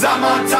Summertime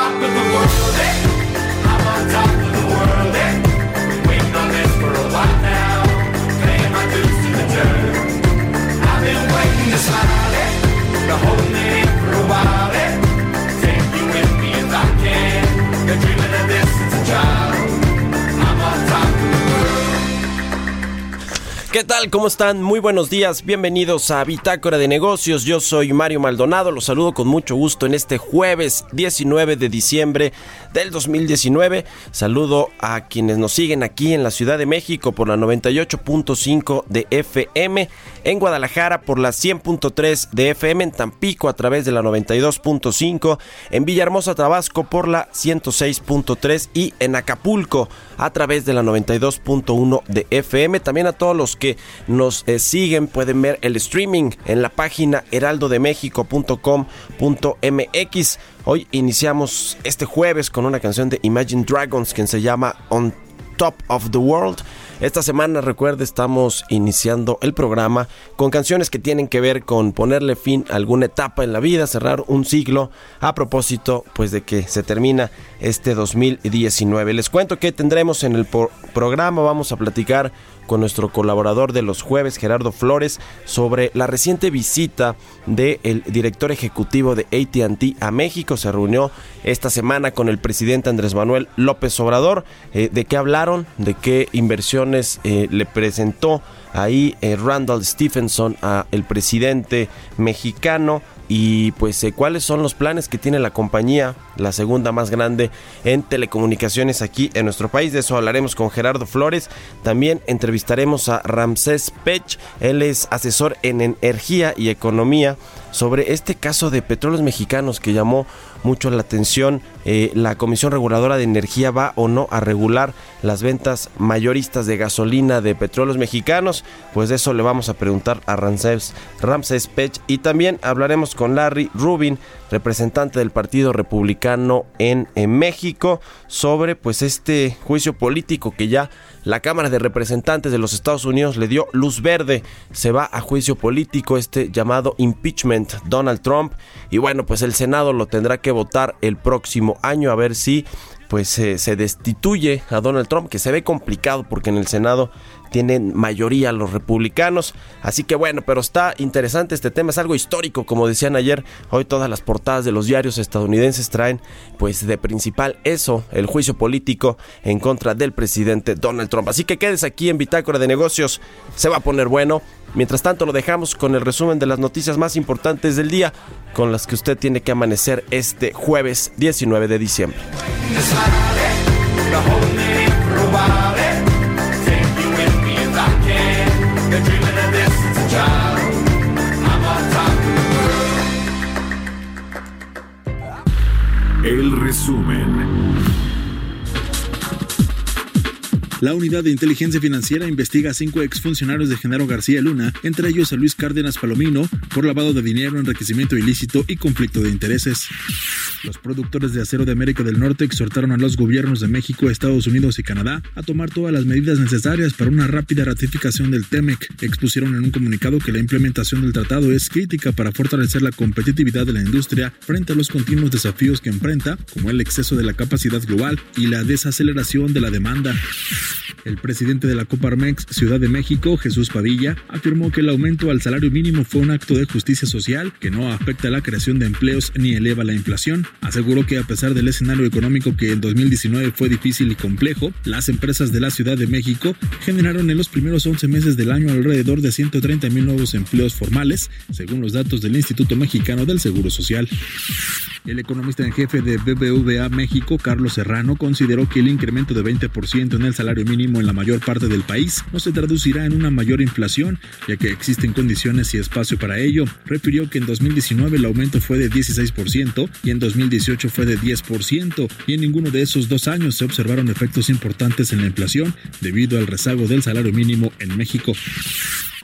¿Qué tal? ¿Cómo están? Muy buenos días. Bienvenidos a Bitácora de Negocios. Yo soy Mario Maldonado. Los saludo con mucho gusto en este jueves 19 de diciembre del 2019. Saludo a quienes nos siguen aquí en la Ciudad de México por la 98.5 de FM, en Guadalajara por la 100.3 de FM, en Tampico a través de la 92.5, en Villahermosa, Tabasco por la 106.3 y en Acapulco a través de la 92.1 de FM. También a todos los que nos eh, siguen pueden ver el streaming en la página heraldodemexico.com.mx. Hoy iniciamos este jueves con una canción de Imagine Dragons que se llama On Top of the World. Esta semana, recuerde, estamos iniciando el programa con canciones que tienen que ver con ponerle fin a alguna etapa en la vida, cerrar un siglo a propósito pues de que se termina este 2019. Les cuento que tendremos en el programa, vamos a platicar con nuestro colaborador de los jueves, Gerardo Flores, sobre la reciente visita del director ejecutivo de ATT a México. Se reunió esta semana con el presidente Andrés Manuel López Obrador. Eh, ¿De qué hablaron? ¿De qué inversiones eh, le presentó ahí eh, Randall Stephenson al presidente mexicano? Y pues eh, cuáles son los planes que tiene la compañía, la segunda más grande en telecomunicaciones aquí en nuestro país. De eso hablaremos con Gerardo Flores. También entrevistaremos a Ramsés Pech, él es asesor en energía y economía sobre este caso de petróleos mexicanos que llamó mucho la atención. Eh, la Comisión Reguladora de Energía va o no a regular las ventas mayoristas de gasolina de petróleos mexicanos. Pues de eso le vamos a preguntar a Ramsés, Ramsés Pech y también hablaremos con Larry Rubin, representante del Partido Republicano en, en México, sobre pues este juicio político que ya la Cámara de Representantes de los Estados Unidos le dio luz verde. Se va a juicio político este llamado impeachment Donald Trump. Y bueno, pues el Senado lo tendrá que votar el próximo año a ver si pues se destituye a Donald Trump, que se ve complicado porque en el Senado tienen mayoría los republicanos. Así que bueno, pero está interesante este tema, es algo histórico, como decían ayer. Hoy todas las portadas de los diarios estadounidenses traen pues de principal eso, el juicio político en contra del presidente Donald Trump. Así que quedes aquí en Bitácora de Negocios, se va a poner bueno. Mientras tanto lo dejamos con el resumen de las noticias más importantes del día, con las que usted tiene que amanecer este jueves 19 de diciembre. El resumen. La unidad de inteligencia financiera investiga a cinco exfuncionarios de Genaro García Luna, entre ellos a Luis Cárdenas Palomino, por lavado de dinero, enriquecimiento ilícito y conflicto de intereses. Los productores de acero de América del Norte exhortaron a los gobiernos de México, Estados Unidos y Canadá a tomar todas las medidas necesarias para una rápida ratificación del TEMEC. Expusieron en un comunicado que la implementación del tratado es crítica para fortalecer la competitividad de la industria frente a los continuos desafíos que enfrenta, como el exceso de la capacidad global y la desaceleración de la demanda. El presidente de la Coparmex Ciudad de México, Jesús Padilla, afirmó que el aumento al salario mínimo fue un acto de justicia social que no afecta la creación de empleos ni eleva la inflación. Aseguró que a pesar del escenario económico que en 2019 fue difícil y complejo, las empresas de la Ciudad de México generaron en los primeros 11 meses del año alrededor de 130 mil nuevos empleos formales, según los datos del Instituto Mexicano del Seguro Social. El economista en jefe de BBVA México, Carlos Serrano, consideró que el incremento de 20% en el salario mínimo en la mayor parte del país no se traducirá en una mayor inflación, ya que existen condiciones y espacio para ello. Refirió que en 2019 el aumento fue de 16% y en 2018 fue de 10%, y en ninguno de esos dos años se observaron efectos importantes en la inflación debido al rezago del salario mínimo en México.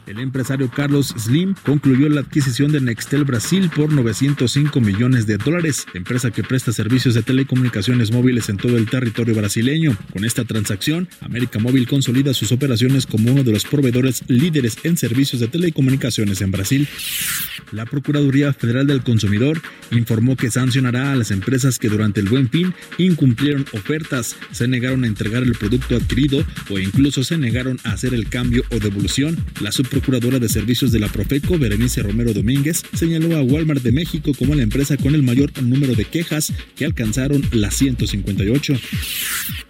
El empresario Carlos Slim concluyó la adquisición de Nextel Brasil por 905 millones de dólares, empresa que presta servicios de telecomunicaciones móviles en todo el territorio brasileño. Con esta transacción, América Móvil consolida sus operaciones como uno de los proveedores líderes en servicios de telecomunicaciones en Brasil. La Procuraduría Federal del Consumidor informó que sancionará a las empresas que durante el buen fin incumplieron ofertas, se negaron a entregar el producto adquirido o incluso se negaron a hacer el cambio o devolución. La procuradora de servicios de la Profeco, Berenice Romero Domínguez, señaló a Walmart de México como la empresa con el mayor número de quejas que alcanzaron las 158.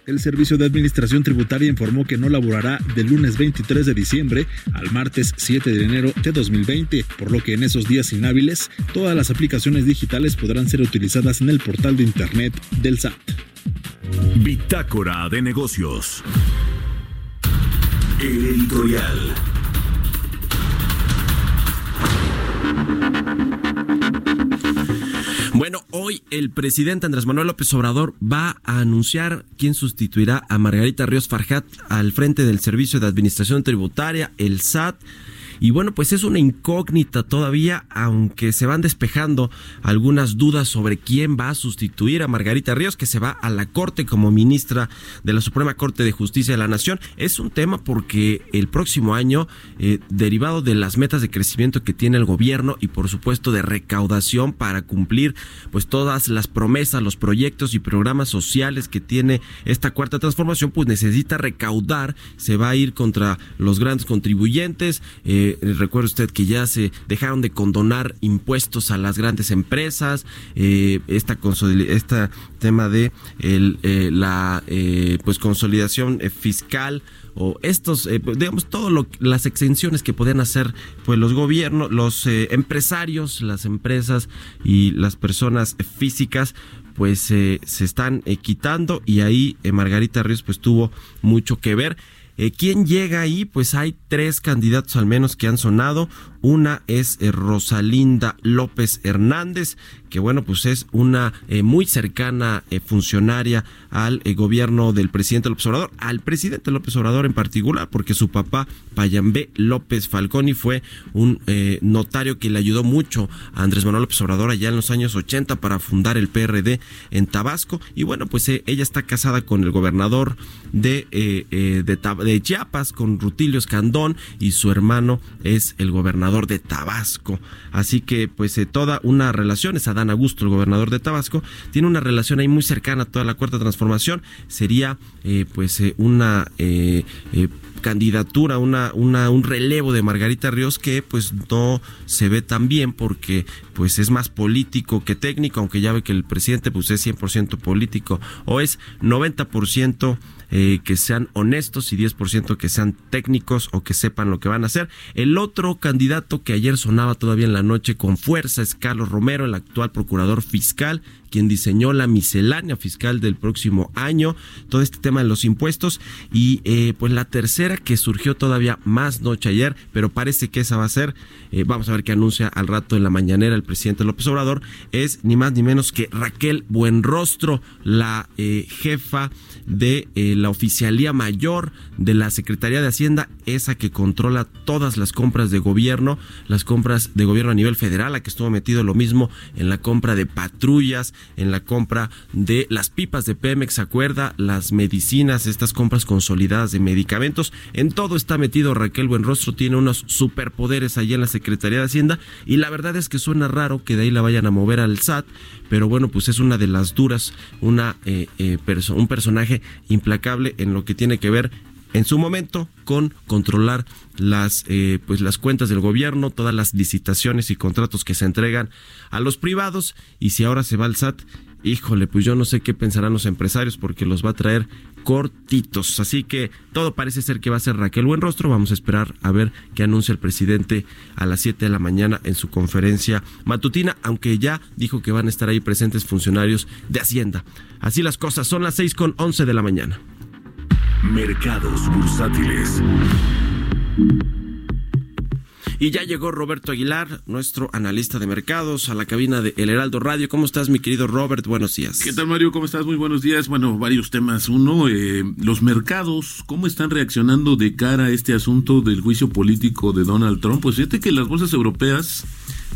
El Servicio de Administración Tributaria informó que no laborará del lunes 23 de diciembre al martes 7 de enero de 2020, por lo que en esos días inhábiles todas las aplicaciones digitales podrán ser utilizadas en el portal de Internet del SAT. Bitácora de negocios. El editorial. El presidente Andrés Manuel López Obrador va a anunciar quién sustituirá a Margarita Ríos Farjat al frente del Servicio de Administración Tributaria, el SAT. Y bueno, pues es una incógnita todavía, aunque se van despejando algunas dudas sobre quién va a sustituir a Margarita Ríos, que se va a la Corte como ministra de la Suprema Corte de Justicia de la Nación. Es un tema porque el próximo año, eh, derivado de las metas de crecimiento que tiene el gobierno y por supuesto de recaudación para cumplir pues todas las promesas, los proyectos y programas sociales que tiene esta cuarta transformación, pues necesita recaudar, se va a ir contra los grandes contribuyentes, eh, eh, recuerde usted que ya se dejaron de condonar impuestos a las grandes empresas, eh, esta tema de eh, la pues consolidación fiscal o estos, digamos, todo las exenciones que pueden hacer pues los gobiernos, los empresarios, las empresas y las personas físicas pues se están quitando y ahí Margarita Ríos pues tuvo mucho que ver. Eh, ¿Quién llega ahí? Pues hay tres candidatos al menos que han sonado. Una es eh, Rosalinda López Hernández, que bueno, pues es una eh, muy cercana eh, funcionaria al gobierno del presidente López Obrador, al presidente López Obrador en particular, porque su papá, Payambé López Falconi, fue un notario que le ayudó mucho a Andrés Manuel López Obrador allá en los años 80 para fundar el PRD en Tabasco. Y bueno, pues ella está casada con el gobernador de, de, de Chiapas, con Rutilio Escandón, y su hermano es el gobernador de Tabasco. Así que pues eh, toda una relación, es Adán Augusto, el gobernador de Tabasco, tiene una relación ahí muy cercana a toda la cuarta transformación. Sería eh, pues eh, una candidatura, una, una, un relevo de Margarita Ríos que pues no se ve tan bien porque pues es más político que técnico, aunque ya ve que el presidente pues es 100% político o es 90% eh, que sean honestos y 10% que sean técnicos o que sepan lo que van a hacer. El otro candidato que ayer sonaba todavía en la noche con fuerza es Carlos Romero, el actual procurador fiscal, quien diseñó la miscelánea fiscal del próximo año, todo este tema de los impuestos. Y eh, pues la tercera que surgió todavía más noche ayer, pero parece que esa va a ser, eh, vamos a ver qué anuncia al rato en la mañanera el presidente López Obrador, es ni más ni menos que Raquel Buenrostro, la eh, jefa de la oficialía mayor de la Secretaría de Hacienda, esa que controla todas las compras de gobierno, las compras de gobierno a nivel federal, la que estuvo metido lo mismo en la compra de patrullas, en la compra de las pipas de Pemex, ¿se acuerda? Las medicinas, estas compras consolidadas de medicamentos. En todo está metido Raquel Buenrostro, tiene unos superpoderes allí en la Secretaría de Hacienda y la verdad es que suena raro que de ahí la vayan a mover al SAT, pero bueno, pues es una de las duras, una, eh, eh, un personaje implacable en lo que tiene que ver en su momento con controlar las eh, pues las cuentas del gobierno, todas las licitaciones y contratos que se entregan a los privados y si ahora se va al SAT, híjole, pues yo no sé qué pensarán los empresarios porque los va a traer cortitos. Así que todo parece ser que va a ser Raquel Buenrostro. Vamos a esperar a ver qué anuncia el presidente a las 7 de la mañana en su conferencia matutina, aunque ya dijo que van a estar ahí presentes funcionarios de Hacienda. Así las cosas, son las 6 con 11 de la mañana. Mercados bursátiles. Y ya llegó Roberto Aguilar, nuestro analista de mercados, a la cabina de El Heraldo Radio. ¿Cómo estás, mi querido Robert? Buenos días. ¿Qué tal, Mario? ¿Cómo estás? Muy buenos días. Bueno, varios temas. Uno, eh, los mercados, ¿cómo están reaccionando de cara a este asunto del juicio político de Donald Trump? Pues fíjate que las bolsas europeas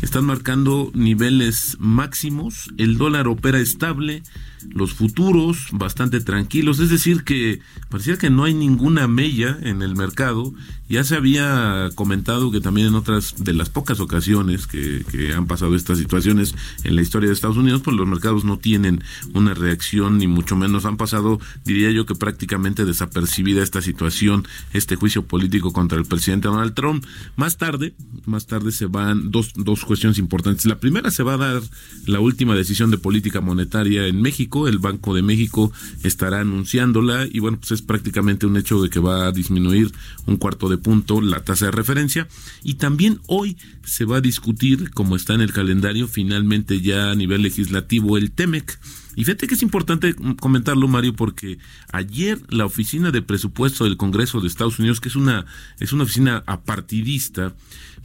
están marcando niveles máximos, el dólar opera estable, los futuros bastante tranquilos, es decir que parecía que no hay ninguna mella en el mercado, ya se había comentado que también en otras de las pocas ocasiones que, que han pasado estas situaciones en la historia de Estados Unidos, pues los mercados no tienen una reacción ni mucho menos han pasado, diría yo que prácticamente desapercibida esta situación, este juicio político contra el presidente Donald Trump. Más tarde, más tarde se van dos, dos cuestiones importantes. La primera se va a dar la última decisión de política monetaria en México. El Banco de México estará anunciándola y bueno, pues es prácticamente un hecho de que va a disminuir un cuarto de punto la tasa de referencia. Y también hoy se va a discutir, como está en el calendario, finalmente ya a nivel legislativo, el TEMEC. Y fíjate que es importante comentarlo, Mario, porque ayer la Oficina de Presupuesto del Congreso de Estados Unidos, que es una, es una oficina apartidista,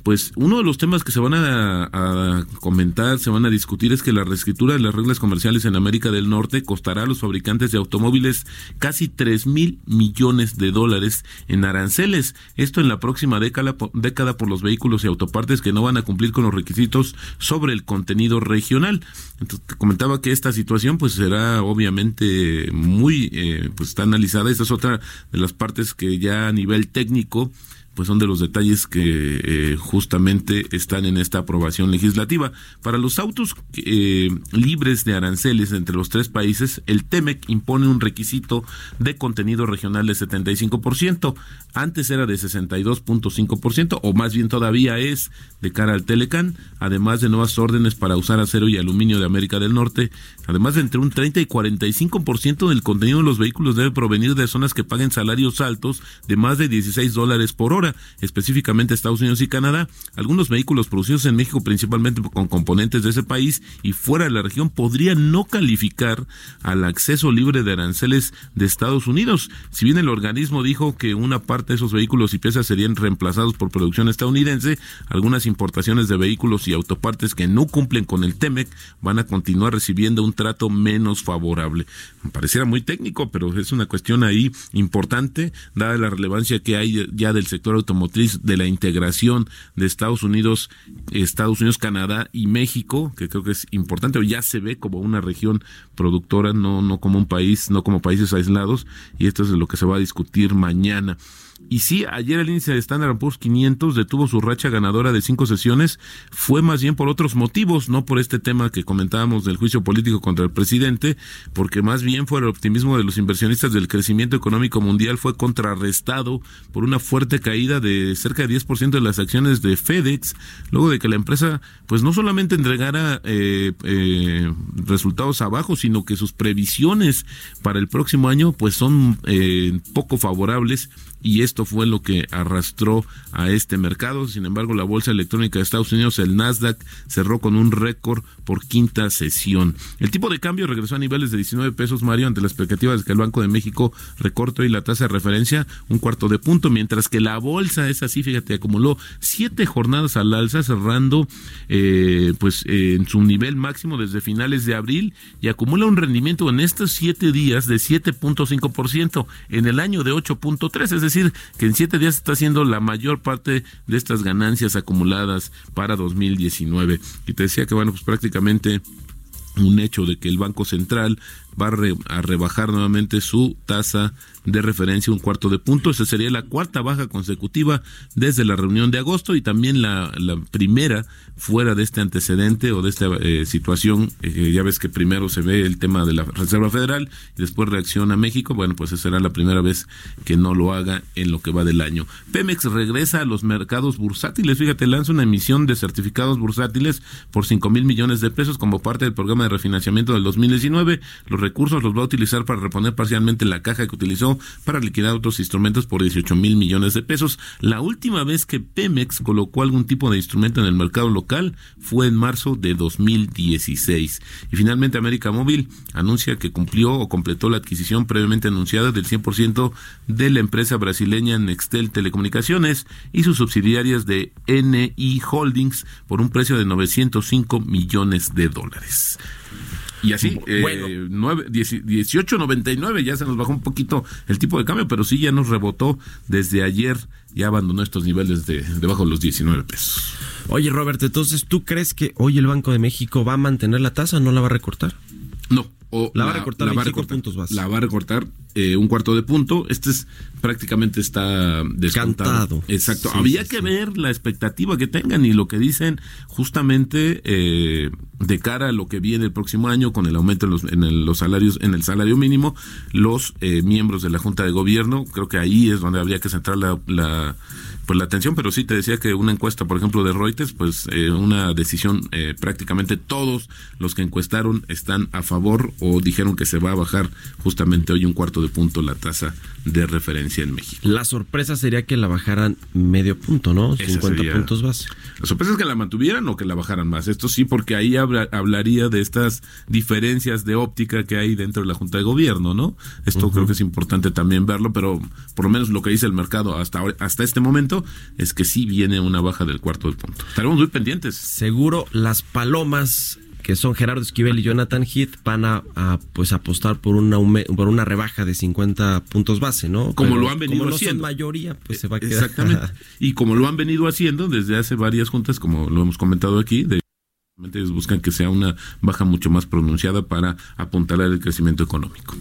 pues uno de los temas que se van a, comentar, se van a discutir es que la reescritura de las reglas comerciales en América del Norte costará a los fabricantes de automóviles casi 3 mil millones de dólares en aranceles. Esto en la próxima década, década por los vehículos y autopartes que no van a cumplir con los requisitos sobre el contenido regional. Entonces, te comentaba que esta situación pues será obviamente muy, eh, pues está analizada. Esta es otra de las partes que ya a nivel técnico pues son de los detalles que eh, justamente están en esta aprobación legislativa. Para los autos eh, libres de aranceles entre los tres países, el TEMEC impone un requisito de contenido regional de 75%. Antes era de 62.5%, o más bien todavía es de cara al Telecan, además de nuevas órdenes para usar acero y aluminio de América del Norte. Además de entre un 30 y 45% del contenido de los vehículos debe provenir de zonas que paguen salarios altos de más de 16 dólares por hora específicamente Estados Unidos y Canadá. Algunos vehículos producidos en México, principalmente con componentes de ese país y fuera de la región, podrían no calificar al acceso libre de aranceles de Estados Unidos. Si bien el organismo dijo que una parte de esos vehículos y piezas serían reemplazados por producción estadounidense, algunas importaciones de vehículos y autopartes que no cumplen con el TEMEC van a continuar recibiendo un trato menos favorable. Pareciera muy técnico, pero es una cuestión ahí importante, dada la relevancia que hay ya del sector automotriz de la integración de Estados Unidos, Estados Unidos, Canadá y México, que creo que es importante, o ya se ve como una región productora, no, no como un país, no como países aislados, y esto es lo que se va a discutir mañana. Y sí, ayer el índice de Standard Poor's 500 detuvo su racha ganadora de cinco sesiones, fue más bien por otros motivos, no por este tema que comentábamos del juicio político contra el presidente, porque más bien fue el optimismo de los inversionistas del crecimiento económico mundial fue contrarrestado por una fuerte caída de cerca de 10% de las acciones de FedEx, luego de que la empresa pues no solamente entregara eh, eh, resultados abajo, sino que sus previsiones para el próximo año pues son eh, poco favorables y esto fue lo que arrastró a este mercado. Sin embargo, la bolsa electrónica de Estados Unidos, el Nasdaq, cerró con un récord por quinta sesión. El tipo de cambio regresó a niveles de 19 pesos, Mario, ante la expectativa de que el Banco de México recorte hoy la tasa de referencia un cuarto de punto, mientras que la bolsa es así, fíjate, acumuló siete jornadas al alza, cerrando eh, pues en su nivel máximo desde finales de abril y acumula un rendimiento en estos siete días de 7.5%, en el año de 8.3, es decir, que en siete días está haciendo la mayor parte de estas ganancias acumuladas para 2019. Y te decía que, bueno, pues prácticamente un hecho de que el Banco Central va a, re- a rebajar nuevamente su tasa de referencia un cuarto de punto. Esa sería la cuarta baja consecutiva desde la reunión de agosto y también la, primera fuera de este antecedente o de esta eh, situación. Eh, ya ves que primero se ve el tema de la Reserva Federal y después reacciona México. Bueno, pues esa será la primera vez que no lo haga en lo que va del año. Pemex regresa a los mercados bursátiles. Fíjate, lanza una emisión de certificados bursátiles por 5 mil millones de pesos como parte del programa de refinanciamiento del 2019. Los recursos los va a utilizar para reponer parcialmente la caja que utilizó para liquidar otros instrumentos por 18 mil millones de pesos. La última vez que Pemex colocó algún tipo de instrumento en el mercado local fue en marzo de 2016. Y finalmente América Móvil anuncia que cumplió o completó la adquisición previamente anunciada del 100% de la empresa brasileña Nextel Telecomunicaciones y sus subsidiarias de NI Holdings por un precio de 905 millones de dólares. Y así, eh, Bueno. dieci- 18.99 ya se nos bajó un poquito el tipo de cambio, pero sí ya nos rebotó desde ayer, ya abandonó estos niveles de debajo de los 19 pesos. Oye, Robert, entonces, ¿tú crees que hoy el Banco de México va a mantener la tasa o no la va a recortar? No. O La va a recortar 25 recortar. puntos base. La va a recortar eh, un cuarto de punto. Este es prácticamente está descontado. Cantado. Exacto. Sí, Había sí, que sí. ver la expectativa que tengan y lo que dicen justamente eh, de cara a lo que viene el próximo año con el aumento en los, en el- los salarios, en el salario mínimo, los eh, miembros de la Junta de Gobierno. Creo que ahí es donde habría que centrar la, la pues la atención, pero sí te decía que una encuesta, por ejemplo, de Reuters, pues eh, una decisión, eh, prácticamente todos los que encuestaron están a favor o dijeron que se va a bajar justamente hoy un cuarto de punto la tasa de referencia en México. La sorpresa sería que la bajaran medio punto, ¿no? Esa 50 sería- puntos base. La sorpresa es que la mantuvieran o que la bajaran más. Esto sí, porque ahí habla- hablaría de estas diferencias de óptica que hay dentro de la Junta de Gobierno, ¿no? Esto creo que es importante también verlo, pero por lo menos lo que dice el mercado hasta, hasta este momento es que sí viene una baja del cuarto del punto. Estaremos muy pendientes. Seguro las palomas que son Gerardo Esquivel y Jonathan Heath van a, a, pues apostar por una por una rebaja de 50 puntos base, ¿no? Como Pero lo han venido como no haciendo. son mayoría, pues se va a quedar. Exactamente. Y como lo han venido haciendo desde hace varias juntas, como lo hemos comentado aquí, de ellos buscan que sea una baja mucho más pronunciada para apuntalar el crecimiento económico.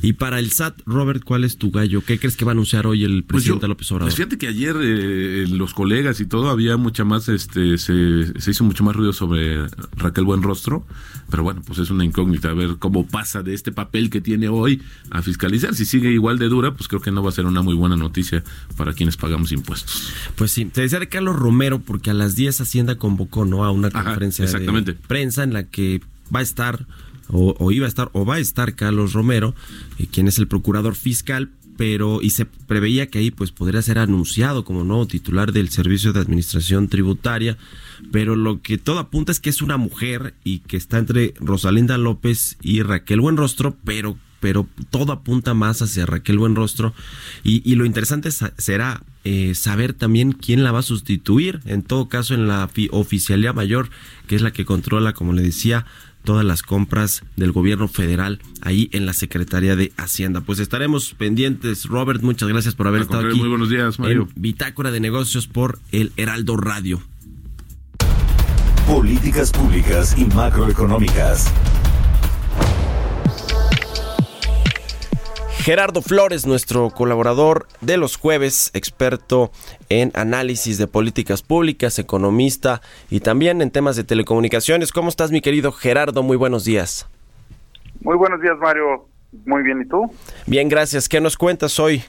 y para el SAT, Robert, ¿cuál es tu gallo? ¿Qué crees que va a anunciar hoy el Pues presidente yo- López Obrador? pues fíjate que ayer eh, los colegas y todo había mucha más, este, se, se hizo mucho más ruido sobre Raquel Buenrostro, pero bueno, pues es una incógnita a ver cómo pasa de este papel que tiene hoy a fiscalizar. Si sigue igual de dura, pues creo que no va a ser una muy buena noticia para quienes pagamos impuestos. Pues sí, te decía de Carlos Romero porque a las 10 Hacienda convocó ¿no? a una Ajá, conferencia de prensa en la que va a estar o, o iba a estar o va a estar Carlos Romero, eh, quien es el procurador fiscal, pero y se preveía que ahí pues podría ser anunciado como nuevo titular del Servicio de Administración Tributaria, pero lo que todo apunta es que es una mujer y que está entre Rosalinda López y Raquel Buenrostro, pero pero todo apunta más hacia Raquel Buenrostro. Y, y lo interesante sa- será eh, saber también quién la va a sustituir, en todo caso en la fi- oficialía mayor, que es la que controla, como le decía, todas las compras del gobierno federal ahí en la Secretaría de Hacienda. Pues estaremos pendientes. Robert, muchas gracias por haber estado aquí. muy buenos días, Mario. En Bitácora de Negocios por el Heraldo Radio. Políticas públicas y macroeconómicas. Gerardo Flores, nuestro colaborador de los jueves, experto en análisis de políticas públicas, economista y también en temas de telecomunicaciones. ¿Cómo estás, mi querido Gerardo? Muy buenos días. Muy buenos días, Mario. Muy bien, ¿y tú? Bien, gracias. ¿Qué nos cuentas hoy?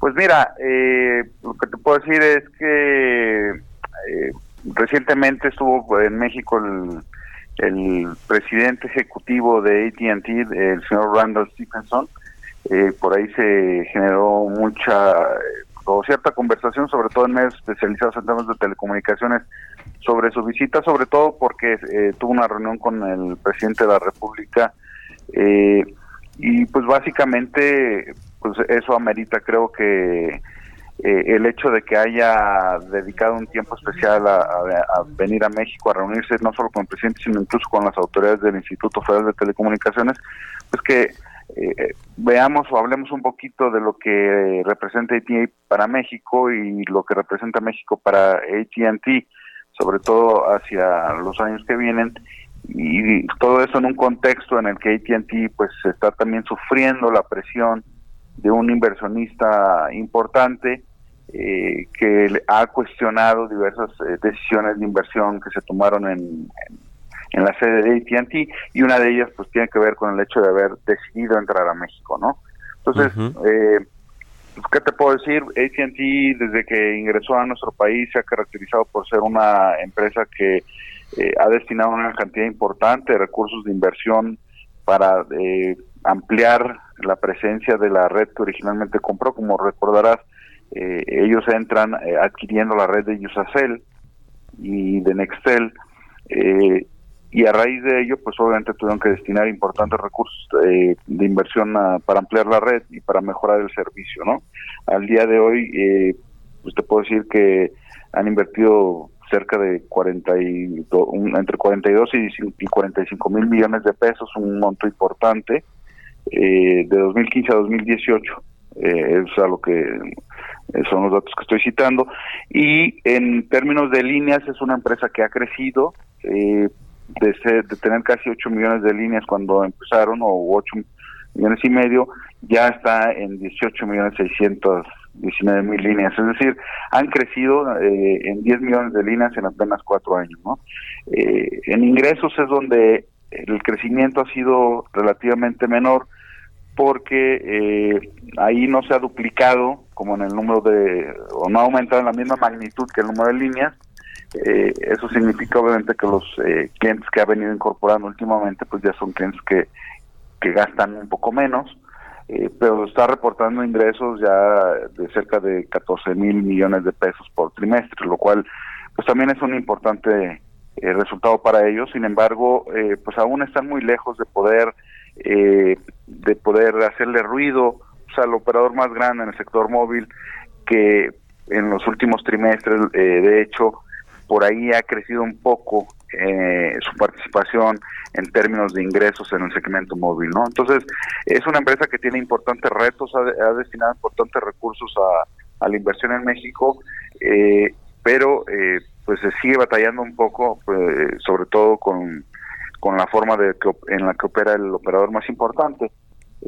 Pues mira, eh, lo que te puedo decir es que eh, recientemente estuvo en México el, el presidente ejecutivo de AT&T, el señor Randall Stephenson. Eh, por ahí se generó mucha o cierta conversación, sobre todo en medios especializados en temas de telecomunicaciones, sobre su visita, sobre todo porque eh, tuvo una reunión con el presidente de la República eh, y pues básicamente pues eso amerita creo que eh, el hecho de que haya dedicado un tiempo especial a, venir a México a reunirse no solo con el presidente sino incluso con las autoridades del Instituto Federal de Telecomunicaciones pues que eh, veamos o hablemos un poquito de lo que representa AT&T para México y lo que representa México para AT&T sobre todo hacia los años que vienen y todo eso en un contexto en el que AT&T pues está también sufriendo la presión de un inversionista importante eh, que ha cuestionado diversas eh, decisiones de inversión que se tomaron en, en, la sede de AT&T y una de ellas pues tiene que ver con el hecho de haber decidido entrar a México, ¿no? Entonces, eh, ¿qué te puedo decir? AT&T desde que ingresó a nuestro país se ha caracterizado por ser una empresa que ha destinado una cantidad importante de recursos de inversión para ampliar la presencia de la red que originalmente compró, como recordarás, eh, ellos entran eh, adquiriendo la red de Usacell y de Nextel eh, y a raíz de ello pues obviamente tuvieron que destinar importantes recursos de inversión para ampliar la red y para mejorar el servicio no al día de hoy pues te puedo decir que han invertido cerca de 42, entre 42 y 45 mil millones de pesos un monto importante de 2015 a 2018 eh, es a lo que eh, son los datos que estoy citando. Y en términos de líneas, es una empresa que ha crecido, eh, de, tener casi 8 millones de líneas cuando empezaron, o 8 millones y medio, ya está en 18 millones 619 mil líneas. Es decir, han crecido eh, en 10 millones de líneas en apenas 4 años. ¿no? Eh, en ingresos es donde el crecimiento ha sido relativamente menor porque eh, ahí no se ha duplicado como en el número de, o no ha aumentado en la misma magnitud que el número de líneas. Eh, eso significa obviamente que los eh, clientes que ha venido incorporando últimamente pues ya son clientes que, que gastan un poco menos, pero está reportando ingresos ya de cerca de 14 mil millones de pesos por trimestre, lo cual pues también es un importante resultado para ellos. Sin embargo, pues aún están muy lejos de poder eh, de poder hacerle ruido al operador más grande en el sector móvil que en los últimos trimestres, eh, de hecho, por ahí ha crecido un poco eh, su participación en términos de ingresos en el segmento móvil, ¿no? Entonces, es una empresa que tiene importantes retos, ha, destinado importantes recursos a, la inversión en México, eh, pero pues se sigue batallando un poco, pues, sobre todo con con la forma de que, en la que opera el operador más importante.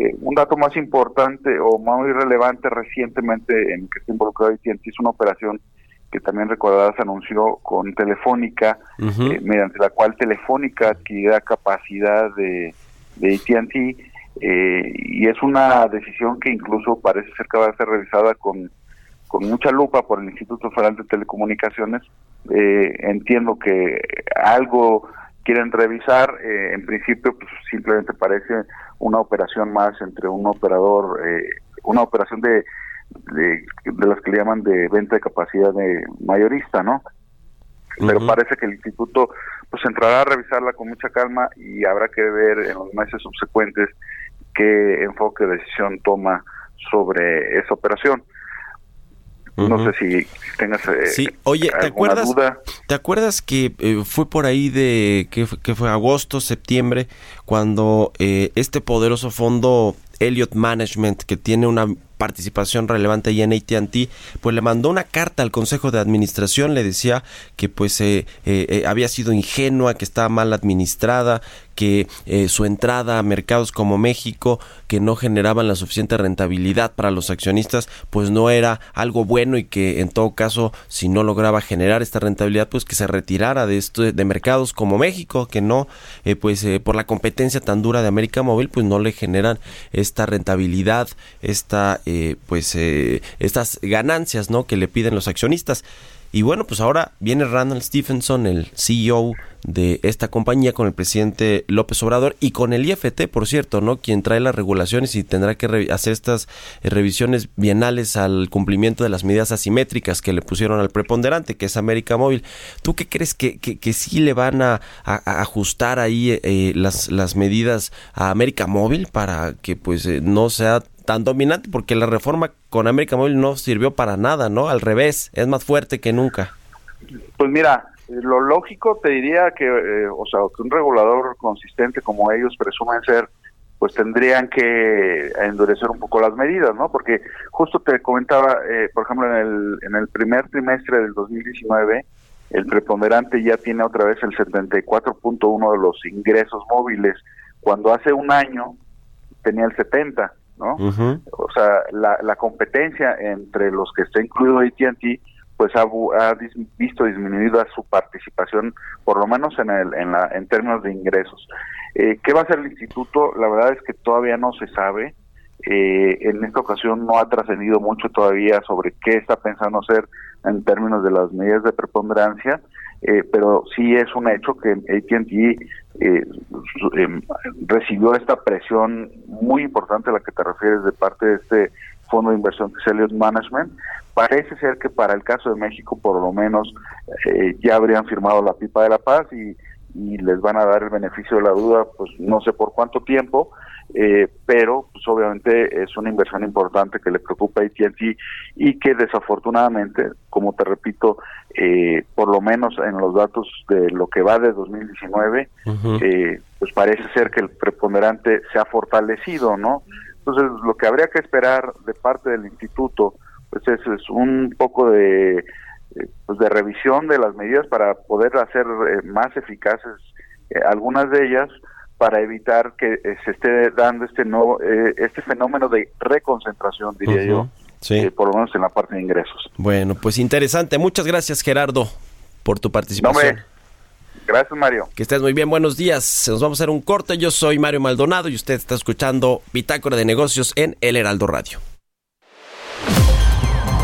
Eh, un dato más importante o más relevante recientemente en que está involucrado AT&T es una operación que también recordarás anunció con Telefónica, eh, mediante la cual Telefónica adquirirá capacidad de, de AT&T eh, y es una decisión que incluso parece ser que va a ser revisada con, con mucha lupa por el Instituto Federal de Telecomunicaciones. entiendo que algo quieren revisar, eh, en principio pues simplemente parece una operación más entre un operador, eh, una operación de, de, las que le llaman de venta de capacidad de mayorista, ¿no? Pero parece que el instituto pues entrará a revisarla con mucha calma y habrá que ver en los meses subsecuentes qué enfoque de decisión toma sobre esa operación. No sé si tengas eh, sí. Oye, ¿te acuerdas, duda. ¿Te acuerdas que eh, fue por ahí de que, que, fue agosto, septiembre, cuando eh, este poderoso fondo Elliott Management, que tiene una participación relevante ahí en AT&T, pues le mandó una carta al Consejo de Administración, le decía que pues eh, eh, eh, había sido ingenua, que estaba mal administrada, que su entrada a mercados como México, que no generaban la suficiente rentabilidad para los accionistas, pues no era algo bueno y que en todo caso, si no lograba generar esta rentabilidad, pues que se retirara de esto de mercados como México, que no, pues por la competencia tan dura de América Móvil, pues no le generan esta rentabilidad, esta eh, pues eh, estas ganancias ¿no? que le piden los accionistas. Y bueno, pues ahora viene Randall Stephenson, el CEO de esta compañía, con el presidente López Obrador y con el IFT, por cierto, ¿no? Quien trae las regulaciones y tendrá que hacer estas eh, revisiones bienales al cumplimiento de las medidas asimétricas que le pusieron al preponderante, que es América Móvil. ¿Tú qué crees que, que, sí le van a, ajustar ahí las, las medidas a América Móvil para que pues no sea tan dominante porque la reforma con América Móvil no sirvió para nada, ¿no? Al revés, es más fuerte que nunca. Pues mira, lo lógico te diría que, eh, o sea, que un regulador consistente como ellos presumen ser, pues tendrían que endurecer un poco las medidas, ¿no? Porque justo te comentaba, eh, por ejemplo, en el, en el primer trimestre del 2019, el preponderante ya tiene otra vez el 74.1 de los ingresos móviles, cuando hace un año tenía el 70, ¿no? O sea, la, la competencia entre los que está incluido AT&T pues ha, ha visto disminuida su participación, por lo menos en, el, en, la, en términos de ingresos. Eh, ¿Qué va a hacer el instituto? La verdad es que todavía no se sabe. Eh, en esta ocasión no ha trascendido mucho todavía sobre qué está pensando hacer en términos de las medidas de preponderancia, eh, pero sí es un hecho que AT&T eh, em, recibió esta presión muy importante a la que te refieres de parte de este fondo de inversión que es Elliott Management. Parece ser que para el caso de México, por lo menos, eh, ya habrían firmado la pipa de la paz y, les van a dar el beneficio de la duda, pues no sé por cuánto tiempo, eh, pero pues obviamente es una inversión importante que le preocupa a AT&T y que desafortunadamente, como te repito, eh, por lo menos en los datos de lo que va de 2019, pues parece ser que el preponderante se ha fortalecido, ¿no? Entonces, lo que habría que esperar de parte del instituto, pues es, es un poco de, eh, pues de revisión de las medidas para poder hacer eh, más eficaces eh, algunas de ellas para evitar que se esté dando este nuevo este fenómeno de reconcentración diría yo por lo menos en la parte de ingresos bueno pues interesante muchas gracias Gerardo por tu participación Gracias, Mario. Que estés muy bien, buenos días. Nos vamos a hacer un corte. Yo soy Mario Maldonado y usted está escuchando Bitácora de Negocios en El Heraldo Radio.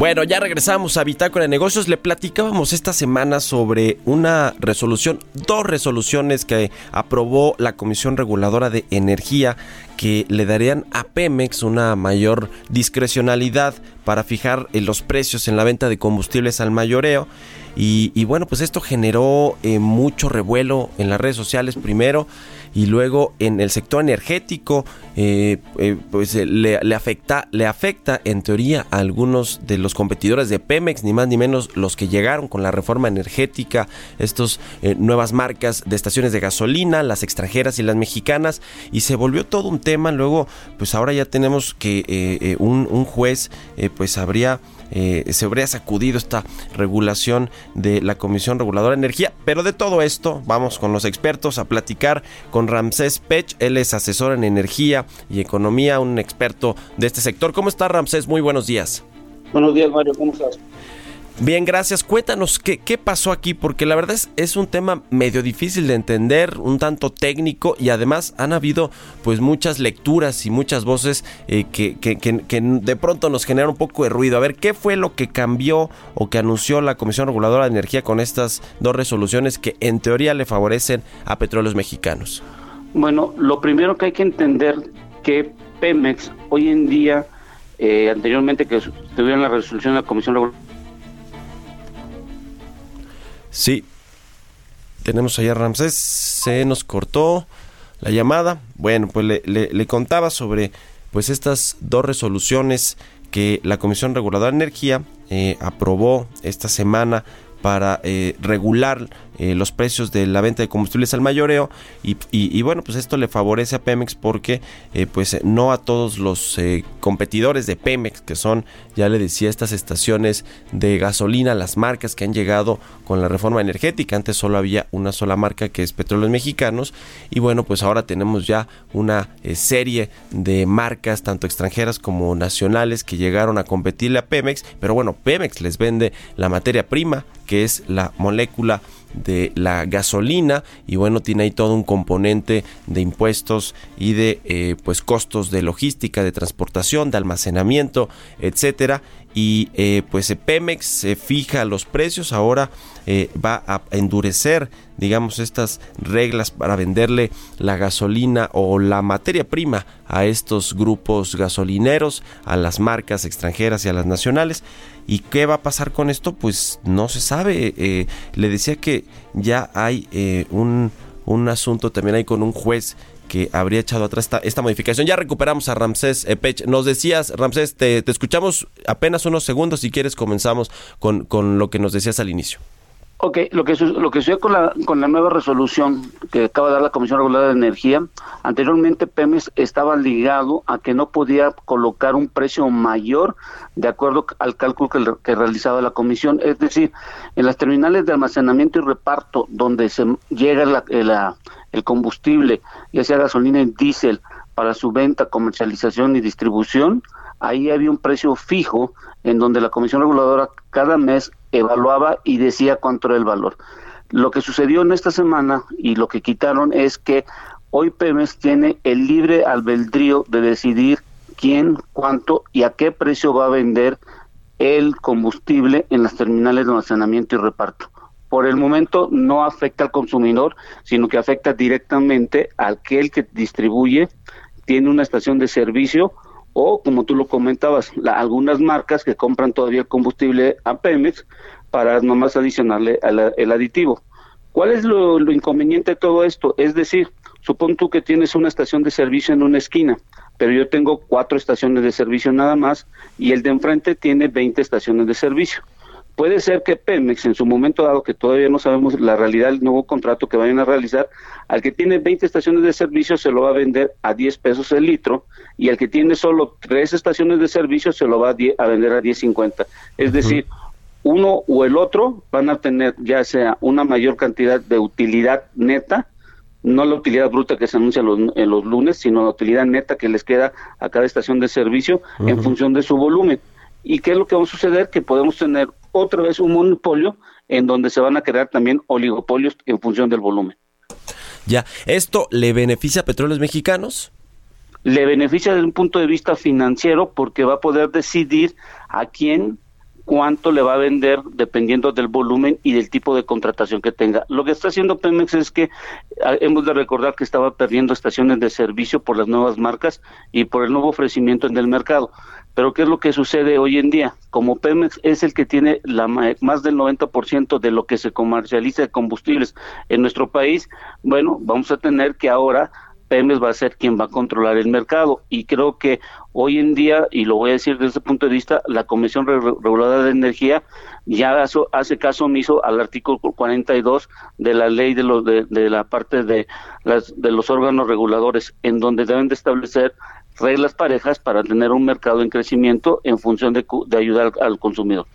Bueno, ya regresamos a Bitácora de Negocios. Le platicábamos esta semana sobre una resolución, dos resoluciones que aprobó la Comisión Reguladora de Energía que le darían a Pemex una mayor discrecionalidad para fijar eh, los precios en la venta de combustibles al mayoreo. Y, bueno, pues esto generó eh, mucho revuelo en las redes sociales primero y luego en el sector energético eh, eh, pues eh, le, afecta le afecta en teoría a algunos de los competidores de Pemex ni más ni menos los que llegaron con la reforma energética estas nuevas marcas de estaciones de gasolina las extranjeras y las mexicanas y se volvió todo un tema. Luego pues ahora ya tenemos que un, un, juez pues habría eh, se habría sacudido esta regulación de la Comisión Reguladora de Energía. Pero de todo esto, vamos con los expertos a platicar con Ramsés Pech. Él es asesor en energía y economía, un experto de este sector. ¿Cómo está Ramsés? Muy buenos días. Buenos días, Mario. ¿Cómo estás? Bien, gracias. Cuéntanos qué, qué pasó aquí, porque la verdad es, es, un tema medio difícil de entender, un tanto técnico y además han habido pues muchas lecturas y muchas voces eh, que, que, que, de pronto nos generan un poco de ruido. A ver, ¿qué fue lo que cambió o que anunció la Comisión Reguladora de Energía con estas dos resoluciones que en teoría le favorecen a petróleos mexicanos? Bueno, lo primero que hay que entender que Pemex hoy en día, eh, anteriormente que tuvieron la resolución de la Comisión Reguladora, Sí. Tenemos allá a Ramsés. Se nos cortó la llamada. Bueno, pues le, le, contaba sobre pues estas dos resoluciones que la Comisión Reguladora de Energía eh, aprobó esta semana para eh, regular eh, los precios de la venta de combustibles al mayoreo y, bueno pues esto le favorece a Pemex porque eh, pues no a todos los competidores de Pemex que son ya le decía estas estaciones de gasolina las marcas que han llegado con la reforma energética. Antes solo había una sola marca que es Petróleos Mexicanos y bueno pues ahora tenemos ya una serie de marcas tanto extranjeras como nacionales que llegaron a competirle a Pemex pero bueno Pemex les vende la materia prima que es la molécula de la gasolina y bueno tiene ahí todo un componente de impuestos y de eh, pues costos de logística de transportación de almacenamiento etcétera. Y eh, pues Pemex se fija los precios ahora eh, va a endurecer digamos estas reglas para venderle la gasolina o la materia prima a estos grupos gasolineros a las marcas extranjeras y a las nacionales y qué va a pasar con esto pues no se sabe eh, le decía que ya hay un, un asunto también hay con un juez que habría echado atrás esta, esta modificación. Ya recuperamos a Ramsés Pech. Nos decías, Ramsés, te, te, escuchamos apenas unos segundos. Si quieres, comenzamos con, con lo que nos decías al inicio. Ok, lo que, lo que sucedió con la, con la nueva resolución que acaba de dar la Comisión Regulada de Energía, anteriormente Pemex estaba ligado a que no podía colocar un precio mayor de acuerdo al cálculo que, realizaba la Comisión. Es decir, en las terminales de almacenamiento y reparto, donde se llega la, la, el combustible, ya sea gasolina y diésel, para su venta, comercialización y distribución, ahí había un precio fijo en donde la Comisión Reguladora cada mes evaluaba y decía cuánto era el valor. Lo que sucedió en esta semana y lo que quitaron es que hoy Pemex tiene el libre albedrío de decidir quién, cuánto y a qué precio va a vender el combustible en las terminales de almacenamiento y reparto. Por el momento no afecta al consumidor, sino que afecta directamente a aquel que distribuye, tiene una estación de servicio o como tú lo comentabas, la, algunas marcas que compran todavía combustible a Pemex para nomás adicionarle el aditivo. ¿Cuál es lo, lo, inconveniente de todo esto? Es decir, supón tú que tienes una estación de servicio en una esquina, pero yo tengo cuatro estaciones de servicio nada más y el de enfrente tiene 20 estaciones de servicio. Puede ser que Pemex, en su momento dado, que todavía no sabemos la realidad del nuevo contrato que vayan a realizar, al que tiene 20 estaciones de servicio se lo va a vender a 10 pesos el litro y al que tiene solo tres estaciones de servicio se lo va a, a vender a 10.50. Es decir, uno o el otro van a tener ya sea una mayor cantidad de utilidad neta, no la utilidad bruta que se anuncia los, en los lunes, sino la utilidad neta que les queda a cada estación de servicio uh -huh. en función de su volumen. ¿Y qué es lo que va a suceder? Que podemos tener otra vez un monopolio en donde se van a crear también oligopolios en función del volumen. Ya, ¿esto le beneficia a Petróleos Mexicanos? Le beneficia desde un punto de vista financiero porque va a poder decidir a quién cuánto le va a vender dependiendo del volumen y del tipo de contratación que tenga. Lo que está haciendo Pemex es que hemos de recordar que estaba perdiendo estaciones de servicio por las nuevas marcas y por el nuevo ofrecimiento en el mercado. Pero ¿qué es lo que sucede hoy en día? Como Pemex es el que tiene la más del 90% de lo que se comercializa de combustibles en nuestro país, bueno, vamos a tener que ahora Pemex va a ser quien va a controlar el mercado y creo que hoy en día, y lo voy a decir desde ese punto de vista, la Comisión Reguladora de Energía ya hace caso omiso al artículo 42 de la ley de, los, de, la parte de, las, de los órganos reguladores, en donde deben de establecer reglas parejas para tener un mercado en crecimiento en función de, de ayudar al, consumidor.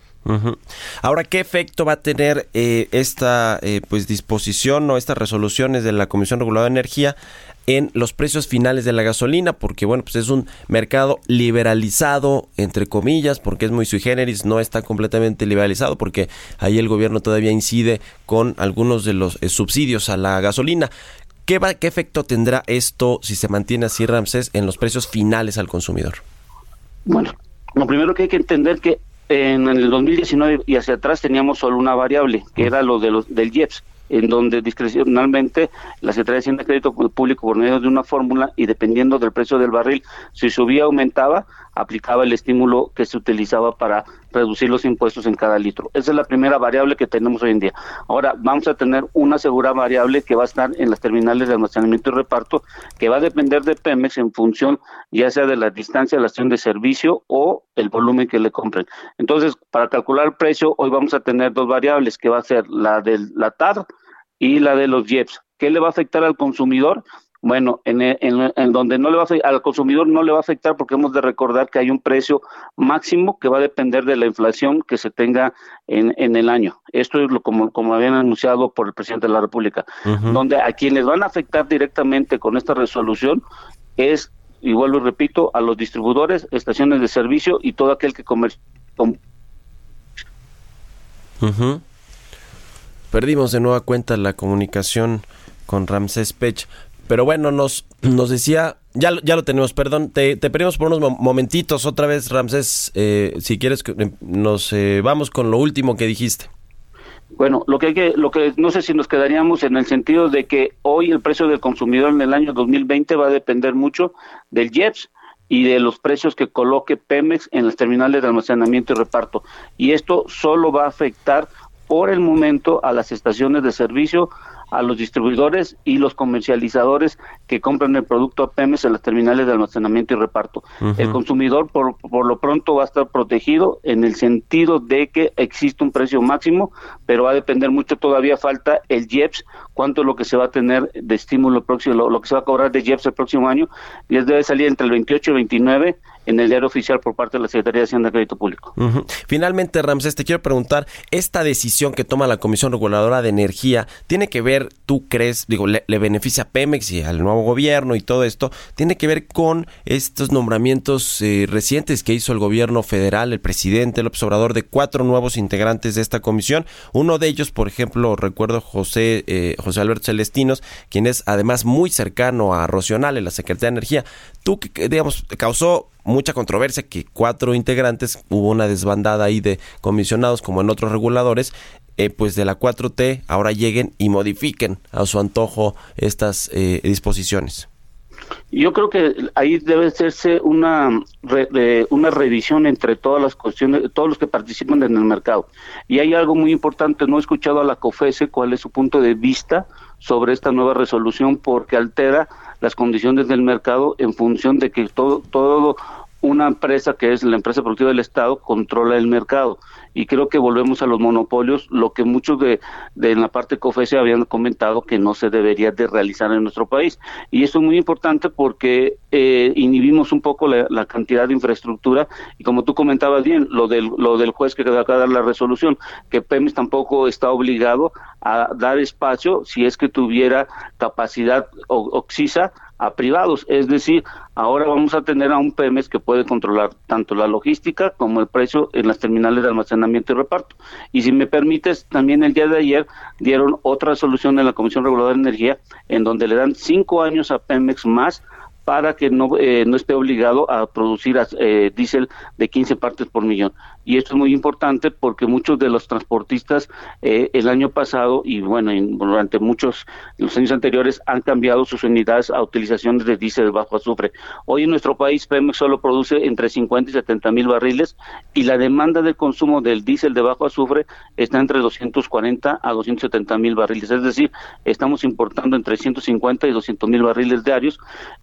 Ahora, ¿qué efecto va a tener eh, esta eh, pues disposición o estas resoluciones de la Comisión Reguladora de Energía en los precios finales de la gasolina? Porque, bueno, pues es un mercado liberalizado, entre comillas, porque es muy sui generis, no está completamente liberalizado, porque ahí el gobierno todavía incide con algunos de los eh, subsidios a la gasolina. ¿Qué, va, ¿Qué efecto tendrá esto si se mantiene así, Ramsés, en los precios finales al consumidor? Bueno, lo primero que hay que entender que en el 2019 y hacia atrás teníamos solo una variable, que era lo de los del IEPS, en donde discrecionalmente la Secretaría de de Crédito Público por medio de una fórmula y dependiendo del precio del barril, si subía o aumentaba, aplicaba el estímulo que se utilizaba para reducir los impuestos en cada litro. Esa es la primera variable que tenemos hoy en día. Ahora vamos a tener una segura variable que va a estar en las terminales de almacenamiento y reparto, que va a depender de Pemex en función ya sea de la distancia de la estación de servicio o el volumen que le compren. Entonces, para calcular el precio, hoy vamos a tener dos variables, que va a ser la de la TAR y la de los IEPS. ¿Qué le va a afectar al consumidor? Bueno, en, en, en, donde no le va a al consumidor no le va a afectar porque hemos de recordar que hay un precio máximo que va a depender de la inflación que se tenga en, en el año. Esto es lo como, como habían anunciado por el presidente de la República. Uh -huh. Donde a quienes van a afectar directamente con esta resolución es, y vuelvo y repito, a los distribuidores, estaciones de servicio y todo aquel que comercia. Uh -huh. Perdimos de nueva cuenta la comunicación con Ramsés Pech. Pero bueno, nos, nos decía, ya, ya lo tenemos, perdón, te, te pedimos por unos momentitos otra vez, Ramsés, eh, si quieres, nos eh, vamos con lo último que dijiste. Bueno, lo que hay que, lo que no sé si nos quedaríamos en el sentido de que hoy el precio del consumidor en el año 2020 va a depender mucho del IEPS y de los precios que coloque Pemex en las terminales de almacenamiento y reparto. Y esto solo va a afectar por el momento a las estaciones de servicio, a los distribuidores y los comercializadores que compran el producto a Pemex en las terminales de almacenamiento y reparto. El consumidor por, por lo pronto va a estar protegido en el sentido de que existe un precio máximo, pero va a depender mucho, todavía falta el IEPS, cuánto es lo que se va a tener de estímulo próximo, lo, lo que se va a cobrar de IEPS el próximo año, y es debe salir entre el 28 y el 29 en el diario oficial por parte de la Secretaría de Hacienda y Crédito Público. Finalmente, Ramsés, te quiero preguntar, esta decisión que toma la Comisión Reguladora de Energía, ¿tiene que ver, tú crees, digo, le, beneficia a Pemex y al nuevo gobierno y todo esto, tiene que ver con estos nombramientos eh, recientes que hizo el gobierno federal, el presidente López Obrador, de cuatro nuevos integrantes de esta comisión? Uno de ellos, por ejemplo, recuerdo José, eh, José Alberto Celestinos, quien es además muy cercano a Rocional, en la Secretaría de Energía. Tú, digamos, causó mucha controversia que cuatro integrantes, hubo una desbandada ahí de comisionados como en otros reguladores, eh, pues de la 4T ahora lleguen y modifiquen a su antojo estas eh, disposiciones. Yo creo que ahí debe hacerse una re- de- una revisión entre todas las cuestiones, todos los que participan en el mercado. Y hay algo muy importante, no he escuchado a la COFESE cuál es su punto de vista sobre esta nueva resolución porque altera las condiciones del mercado en función de que todo todo una empresa que es la empresa productiva del Estado controla el mercado y creo que volvemos a los monopolios, lo que muchos de, de en la parte COFESE habían comentado que no se debería de realizar en nuestro país. Y eso es muy importante porque eh, inhibimos un poco la, cantidad de infraestructura y como tú comentabas bien, lo del, lo del juez que acaba de dar la resolución, que Pemex tampoco está obligado a dar espacio si es que tuviera capacidad oxisa a privados, es decir, ahora vamos a tener a un Pemex que puede controlar tanto la logística como el precio en las terminales de almacenamiento y reparto. Y si me permites, también el día de ayer dieron otra solución en la Comisión Reguladora de Energía en donde le dan cinco años a Pemex más para que no, eh, no esté obligado a producir eh, diésel de 15 partes por millón. Y esto es muy importante porque muchos de los transportistas eh, el año pasado y bueno, en- durante muchos los años anteriores han cambiado sus unidades a utilización de diésel bajo azufre. Hoy en nuestro país Pemex solo produce entre 50 y 70 mil barriles y la demanda de consumo del diésel de bajo azufre está entre 240 a 270 mil barriles. Es decir, estamos importando entre 150 y 200 mil barriles diarios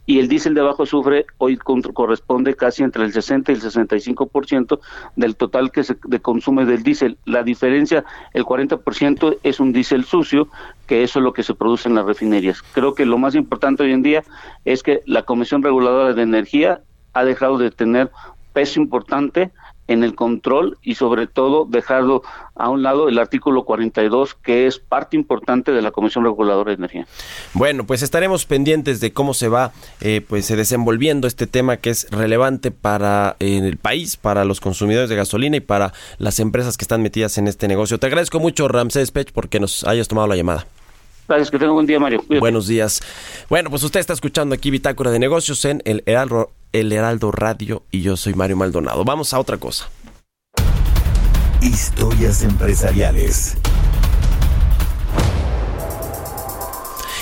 y el diésel de bajo azufre hoy corresponde casi entre el 60 y el 65% del total que se de consume del diésel. La diferencia, el 40% es un diésel sucio, que eso es lo que se produce en las refinerías. Creo que lo más importante hoy en día es que la Comisión Reguladora de Energía ha dejado de tener peso importante en el control y sobre todo dejado a un lado el artículo 42 que es parte importante de la Comisión Reguladora de Energía. Bueno, pues estaremos pendientes de cómo se va eh, pues se desenvolviendo este tema que es relevante para eh, el país, para los consumidores de gasolina y para las empresas que están metidas en este negocio. Te agradezco mucho, Ramsés Pech, porque nos hayas tomado la llamada. Gracias, que tenga un buen día, Mario. Cuídate. Buenos días. Bueno, pues usted está escuchando aquí Bitácora de Negocios en el Heraldo, el Heraldo Radio y yo soy Mario Maldonado. Vamos a otra cosa. Historias empresariales.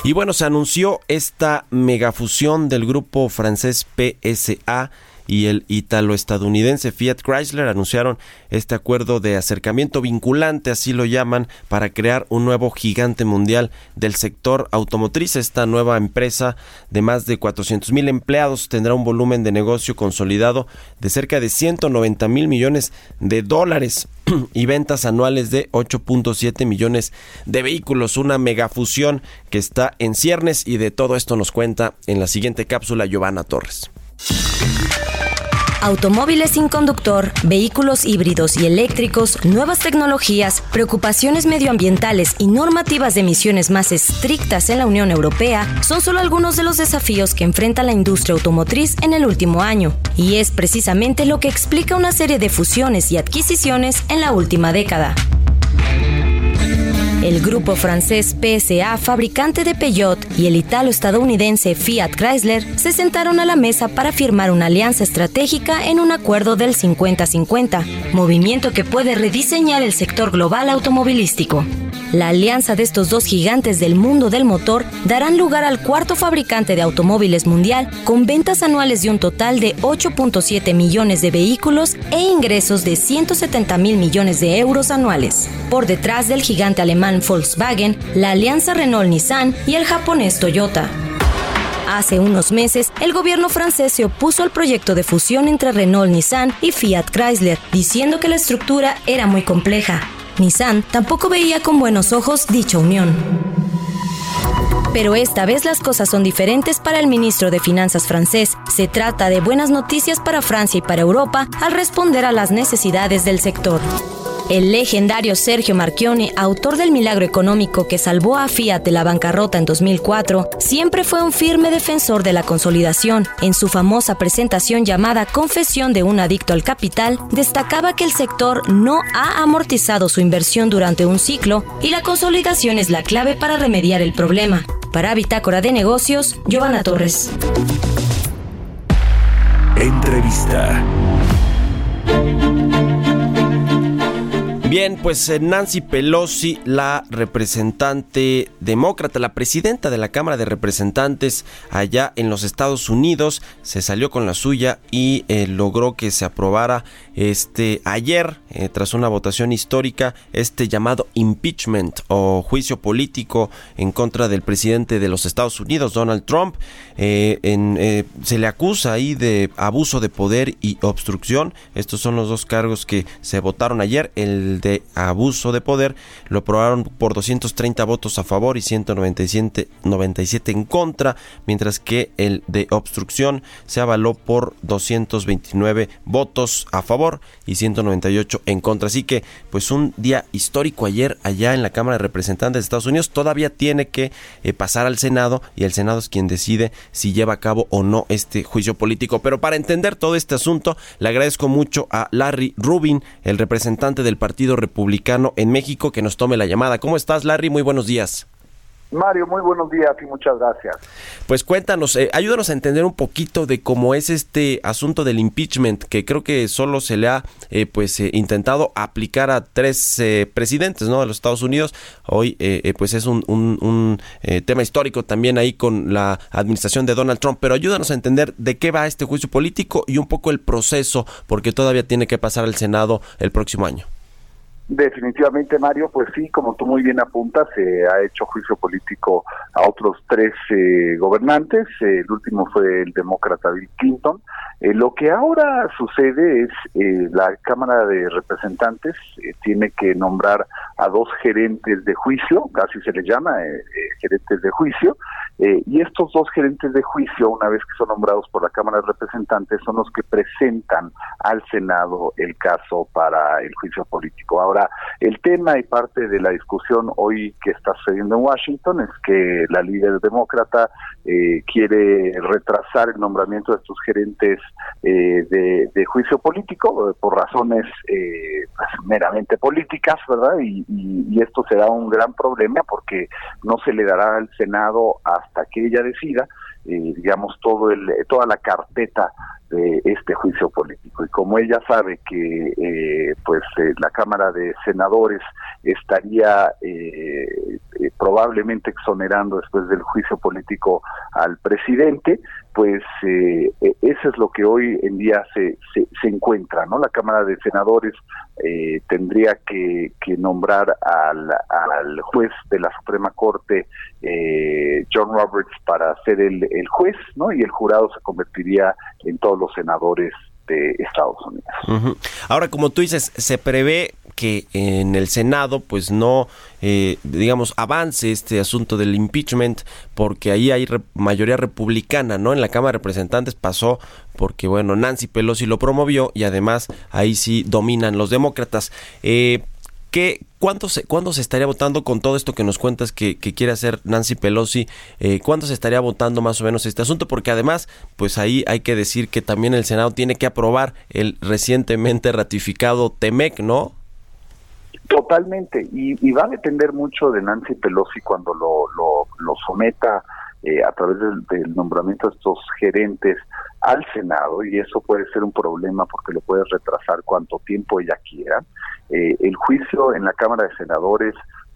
Y bueno, se anunció esta megafusión del grupo francés PSA y el italo-estadounidense Fiat Chrysler anunciaron este acuerdo de acercamiento vinculante, así lo llaman, para crear un nuevo gigante mundial del sector automotriz. Esta nueva empresa de más de 400 mil empleados tendrá un volumen de negocio consolidado de cerca de 190 mil millones de dólares y ventas anuales de 8.7 millones de vehículos, una megafusión que está en ciernes y de todo esto nos cuenta en la siguiente cápsula Giovanna Torres. Automóviles sin conductor, vehículos híbridos y eléctricos, nuevas tecnologías, preocupaciones medioambientales y normativas de emisiones más estrictas en la Unión Europea son solo algunos de los desafíos que enfrenta la industria automotriz en el último año. Y es precisamente lo que explica una serie de fusiones y adquisiciones en la última década. El grupo francés PSA, fabricante de Peugeot, y el italo-estadounidense Fiat Chrysler se sentaron a la mesa para firmar una alianza estratégica en un acuerdo del 50-50, movimiento que puede rediseñar el sector global automovilístico. La alianza de estos dos gigantes del mundo del motor darán lugar al cuarto fabricante de automóviles mundial con ventas anuales de un total de 8.7 millones de vehículos e ingresos de 170 mil millones de euros anuales. Por detrás del gigante alemán Volkswagen, la alianza Renault-Nissan y el japonés Toyota. Hace unos meses, el gobierno francés se opuso al proyecto de fusión entre Renault-Nissan y Fiat Chrysler, diciendo que la estructura era muy compleja. Nissan tampoco veía con buenos ojos dicha unión. Pero esta vez las cosas son diferentes para el ministro de Finanzas francés. Se trata de buenas noticias para Francia y para Europa al responder a las necesidades del sector. El legendario Sergio Marchioni, autor del milagro económico que salvó a Fiat de la bancarrota en 2004, siempre fue un firme defensor de la consolidación. En su famosa presentación llamada Confesión de un adicto al capital, destacaba que el sector no ha amortizado su inversión durante un ciclo y la consolidación es la clave para remediar el problema. Para Bitácora de Negocios, Giovanna Torres. Entrevista. Bien, pues eh, Nancy Pelosi, la representante demócrata, la presidenta de la Cámara de Representantes allá en los Estados Unidos, se salió con la suya y eh, logró que se aprobara este ayer, eh, tras una votación histórica, este llamado impeachment o juicio político en contra del presidente de los Estados Unidos, Donald Trump. se le acusa ahí de abuso de poder y obstrucción. Estos son los dos cargos que se votaron ayer. El de abuso de poder lo aprobaron por 230 votos a favor y 197 97 en contra, mientras que el de obstrucción se avaló por 229 votos a favor y 198 en contra. Así que, pues un día histórico ayer allá en la Cámara de Representantes de Estados Unidos. Todavía tiene que eh, pasar al Senado y el Senado es quien decide si lleva a cabo o no este juicio político. Pero para entender todo este asunto, le agradezco mucho a Larry Rubin, el representante del Partido Republicano en México, que nos tome la llamada. ¿Cómo estás, Larry? Muy buenos días. Mario, muy buenos días y muchas gracias. Pues cuéntanos, eh, ayúdanos a entender un poquito de cómo es este asunto del impeachment, que creo que solo se le ha eh, pues eh, intentado aplicar a tres presidentes, ¿no? De los Estados Unidos. Hoy pues es un, un tema histórico también ahí con la administración de Donald Trump, pero ayúdanos a entender de qué va este juicio político y un poco el proceso, porque todavía tiene que pasar al Senado el próximo año. Definitivamente, Mario, pues sí, como tú muy bien apuntas, se ha hecho juicio político a otros tres eh, gobernantes. el último fue el demócrata Bill Clinton. Eh, lo que ahora sucede es eh, la Cámara de Representantes tiene que nombrar a dos gerentes de juicio, casi se les llama gerentes de juicio, y estos dos gerentes de juicio, una vez que son nombrados por la Cámara de Representantes, son los que presentan al Senado el caso para el juicio político. Ahora, el tema y parte de la discusión hoy que está sucediendo en Washington es que la líder demócrata eh, quiere retrasar el nombramiento de estos gerentes eh, de, juicio político eh, por razones pues, meramente políticas, ¿verdad? Y, esto será un gran problema porque no se le dará al Senado hasta que ella decida, digamos, todo el, toda la carpeta de este juicio político. Y como ella sabe que eh, pues eh, la Cámara de Senadores estaría eh, probablemente exonerando después del juicio político al presidente, pues eh, e, eso es lo que hoy en día se, se, encuentra, ¿no? La Cámara de Senadores eh, tendría que, nombrar al, al, juez de la Suprema Corte, eh, John Roberts, para ser el, el juez, ¿no? Y el jurado se convertiría en todos los senadores de Estados Unidos. Ahora, como tú dices, se prevé que en el Senado pues no eh, digamos avance este asunto del impeachment porque ahí hay mayoría republicana no en la Cámara de Representantes pasó porque bueno Nancy Pelosi lo promovió y además ahí sí dominan los demócratas. Eh, ¿Qué, cuánto, se, ¿Cuándo se estaría votando con todo esto que nos cuentas que, quiere hacer Nancy Pelosi? Eh, ¿Cuándo se estaría votando más o menos este asunto? Porque además, pues ahí hay que decir que también el Senado tiene que aprobar el recientemente ratificado TEMEC, ¿no? Totalmente, y, va a depender mucho de Nancy Pelosi cuando lo, lo, someta eh, a través del, nombramiento de estos gerentes al Senado, y eso puede ser un problema porque lo puede retrasar cuanto tiempo ella quiera. Eh, el juicio en la Cámara de Senadores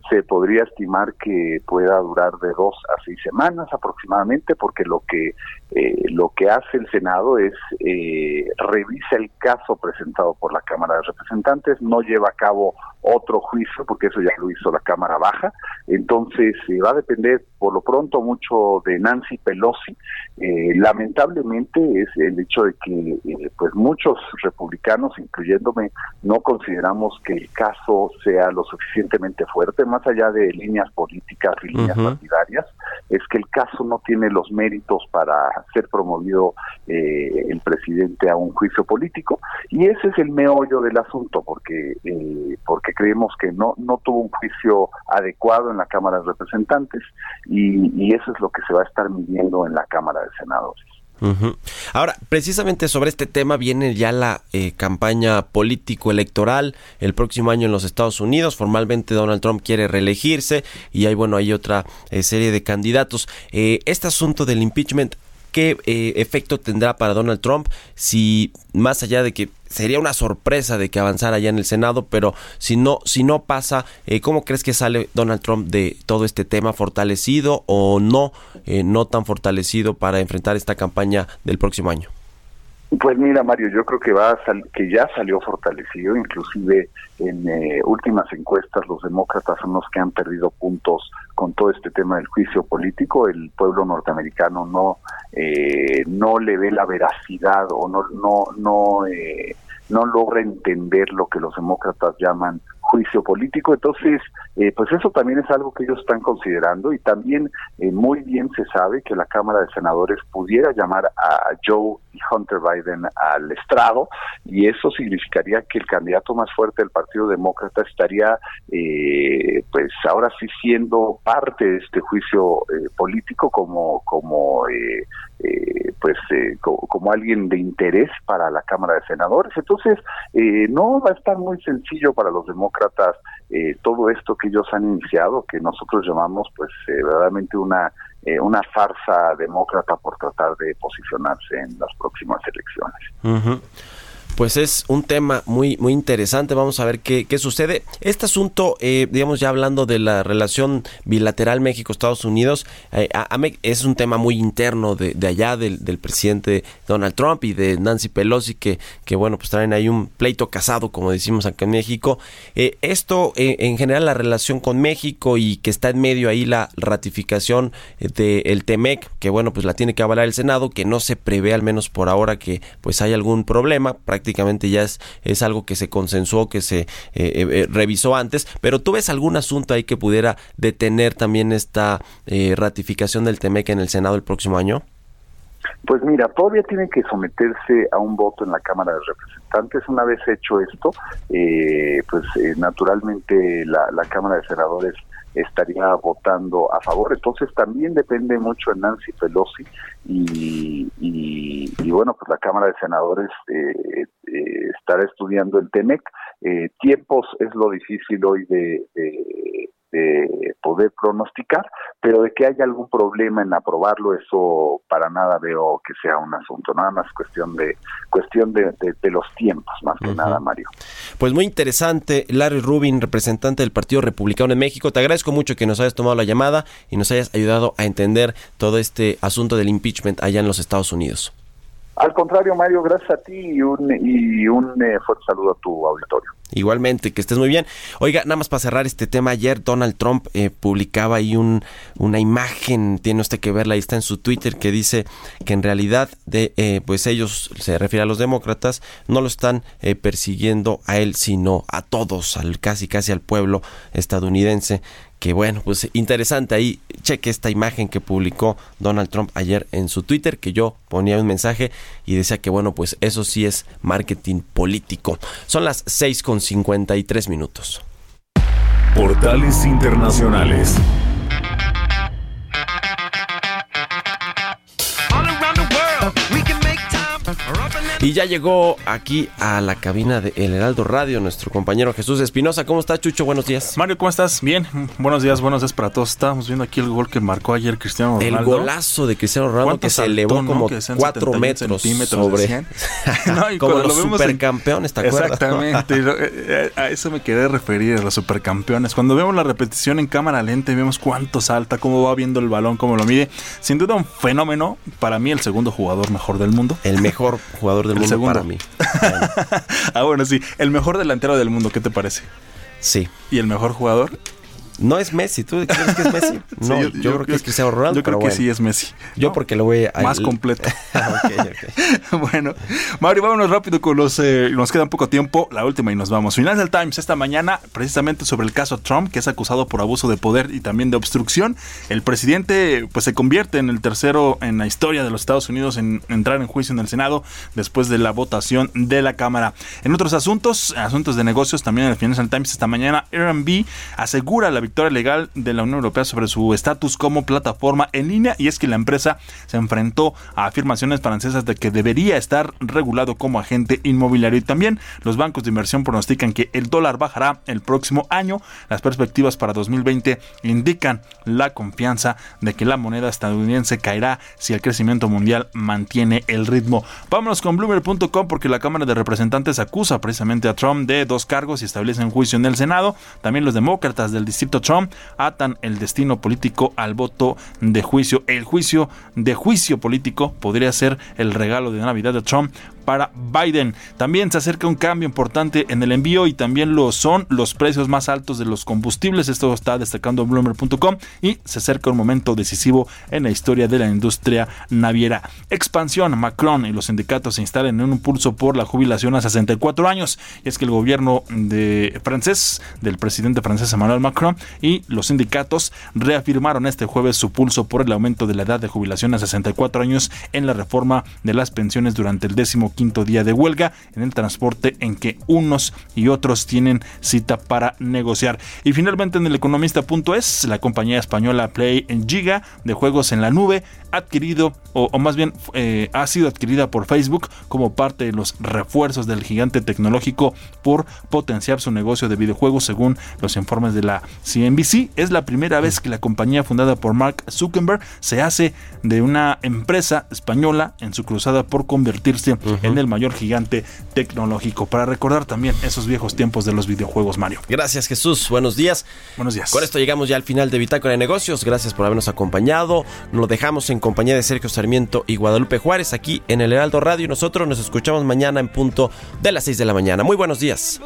se podría estimar que pueda durar de dos a seis semanas aproximadamente, porque lo que eh, lo que hace el Senado es eh, revisa el caso presentado por la Cámara de Representantes, no lleva a cabo otro juicio, porque eso ya lo hizo la Cámara Baja, entonces eh, va a depender por lo pronto mucho de Nancy Pelosi. Eh, lamentablemente es el hecho de que eh, pues muchos republicanos, incluyéndome, no consideramos que el caso sea lo suficientemente fuerte, más allá de líneas políticas y líneas partidarias, es que el caso no tiene los méritos para ser promovido eh, el presidente a un juicio político y ese es el meollo del asunto porque eh, porque creemos que no no tuvo un juicio adecuado en la Cámara de Representantes y, y eso es lo que se va a estar midiendo en la Cámara de Senadores. Ahora, precisamente sobre este tema viene ya la eh, campaña político-electoral el próximo año en los Estados Unidos. Formalmente Donald Trump quiere reelegirse y hay, bueno, hay otra eh, serie de candidatos. Eh, este asunto del impeachment, ¿qué eh, efecto tendrá para Donald Trump si más allá de que sería una sorpresa de que avanzara ya en el Senado, pero si no, si no pasa, eh, ¿cómo crees que sale Donald Trump de todo este tema fortalecido o no, eh, no tan fortalecido para enfrentar esta campaña del próximo año? Pues mira, Mario, yo creo que va a sal- que ya salió fortalecido, inclusive en últimas encuestas los demócratas son los que han perdido puntos con todo este tema del juicio político. El pueblo norteamericano no eh, no le ve la veracidad o no no no eh, no logra entender lo que los demócratas llaman juicio político. Entonces, eh, pues eso también es algo que ellos están considerando y también eh, muy bien se sabe que la Cámara de Senadores pudiera llamar a Joe y Hunter Biden al estrado y eso significaría que el candidato más fuerte del Partido Demócrata estaría, eh, pues ahora sí siendo parte de este juicio eh, político como como eh, pues eh, co- como alguien de interés para la Cámara de Senadores. Entonces, eh, no va a estar muy sencillo para los demócratas eh, todo esto que ellos han iniciado, que nosotros llamamos pues eh, verdaderamente una eh, una farsa demócrata por tratar de posicionarse en las próximas elecciones. Ujú. Pues es un tema muy muy interesante. Vamos a ver qué, qué sucede. Este asunto, eh, digamos ya hablando de la relación bilateral México-Estados Unidos, eh, es un tema muy interno de, de allá del, del presidente Donald Trump y de Nancy Pelosi, que, que bueno, pues traen ahí un pleito casado, como decimos acá en México. Eh, esto, eh, en general, la relación con México y que está en medio ahí la ratificación del TEMEC, que bueno, pues la tiene que avalar el Senado, que no se prevé al menos por ahora que pues hay algún problema, prácticamente ya es, es algo que se consensuó, que se eh, eh, eh, revisó antes, pero tú ves algún asunto ahí que pudiera detener también esta eh, ratificación del TEMEC en el Senado el próximo año? Pues mira, todavía tiene que someterse a un voto en la Cámara de Representantes. Una vez hecho esto, eh, pues naturalmente la, la Cámara de Senadores estaría votando a favor. Entonces también depende mucho de Nancy Pelosi y, y, y bueno, pues la Cámara de Senadores eh, eh, estará estudiando el TEMEC. Eh, tiempos es lo difícil hoy de, de- de poder pronosticar, pero de que haya algún problema en aprobarlo, eso para nada veo que sea un asunto, nada más cuestión de cuestión de, de- de los tiempos, más que nada, Mario. Pues muy interesante, Larry Rubin, representante del Partido Republicano en México. Te agradezco mucho que nos hayas tomado la llamada y nos hayas ayudado a entender todo este asunto del impeachment allá en los Estados Unidos. Al contrario, Mario, gracias a ti y un, y un eh, fuerte saludo a tu auditorio. Igualmente, que estés muy bien. Oiga, nada más para cerrar este tema, ayer Donald Trump eh, publicaba ahí un, una imagen, tiene usted que verla, ahí está en su Twitter, que dice que en realidad de, eh, pues ellos, se refiere a los demócratas, no lo están eh, persiguiendo a él, sino a todos, al casi casi al pueblo estadounidense. Que bueno, pues interesante ahí, cheque esta imagen que publicó Donald Trump ayer en su Twitter, que yo ponía un mensaje y decía que bueno, pues eso sí es marketing político. Son las 6 con 53 minutos. Portales Internacionales. Y ya llegó aquí a la cabina de El Heraldo Radio nuestro compañero Jesús Espinosa. ¿Cómo está, Chucho? Buenos días. Mario, ¿cómo estás? Bien. Buenos días, buenos días para todos. Estábamos viendo aquí el gol que marcó ayer Cristiano Ronaldo. El golazo de Cristiano Ronaldo que se elevó no? como Que sean 4 71 metros sobre... No, y como los lo supercampeones, ¿te acuerdas? Exactamente. Eh, eh, A eso me quería referir, a los supercampeones. Cuando vemos la repetición en cámara lenta y vemos cuánto salta, cómo va viendo el balón, cómo lo mide. Sin duda un fenómeno. Para mí el segundo jugador mejor del mundo. El mejor jugador del El mundo segundo. para mí. ah, bueno, sí. El mejor delantero del mundo, ¿qué te parece? Sí. ¿Y el mejor jugador? No es Messi. ¿Tú crees que es Messi? Sí, No, yo, creo que es Cristiano Ronaldo. Yo creo pero que bueno. sí es Messi. Yo ¿no? porque lo voy a... Más completo. Ok, ok. bueno, Mario, vámonos rápido con los. eh, nos queda un poco tiempo, la última y nos vamos. Financial Times esta mañana, precisamente sobre el caso Trump, que es acusado por abuso de poder y también de obstrucción. El presidente, pues se convierte en el tercero en la historia de los Estados Unidos en entrar en juicio en el Senado después de la votación de la Cámara. En otros asuntos, asuntos de negocios, también en el Financial Times esta mañana, Airbnb asegura la victoria legal de la Unión Europea sobre su estatus como plataforma en línea y es que la empresa se enfrentó a afirmaciones francesas de que debería estar regulado como agente inmobiliario y también los bancos de inversión pronostican que el dólar bajará el próximo año. Las perspectivas para 2020 indican la confianza de que la moneda estadounidense caerá si el crecimiento mundial mantiene el ritmo. Vámonos con Bloomer.com porque la Cámara de Representantes acusa precisamente a Trump de dos cargos y establecen juicio en el Senado. También los demócratas del distrito Trump atan el destino político al voto de juicio. El juicio de juicio político podría ser el regalo de Navidad de Trump para Biden. También se acerca un cambio importante en el envío y también lo son los precios más altos de los combustibles. Esto está destacando Bloomer.com y se acerca un momento decisivo en la historia de la industria naviera. Expansión, Macron y los sindicatos se instalan en un pulso por la jubilación a 64 años. Y es que el gobierno de francés, del presidente francés Emmanuel Macron y los sindicatos reafirmaron este jueves su pulso por el aumento de la edad de jubilación a 64 años en la reforma de las pensiones durante el décimo quinto día de huelga en el transporte en que unos y otros tienen cita para negociar. Y finalmente en el economista.es, la compañía española Play Giga de juegos en la nube adquirido o, o más bien eh, ha sido adquirida por Facebook como parte de los refuerzos del gigante tecnológico por potenciar su negocio de videojuegos según los informes de la CNBC. Es la primera vez que la compañía fundada por Mark Zuckerberg se hace de una empresa española en su cruzada por convertirse en el mayor gigante tecnológico. Para recordar también esos viejos tiempos de los videojuegos, Mario. Gracias, Jesús. Buenos días. Buenos días. Con esto llegamos ya al final de Bitácora de Negocios. Gracias por habernos acompañado. Nos lo dejamos en compañía de Sergio Sarmiento y Guadalupe Juárez aquí en el Heraldo Radio. Nosotros nos escuchamos mañana en punto de las 6 de la mañana. Muy buenos días.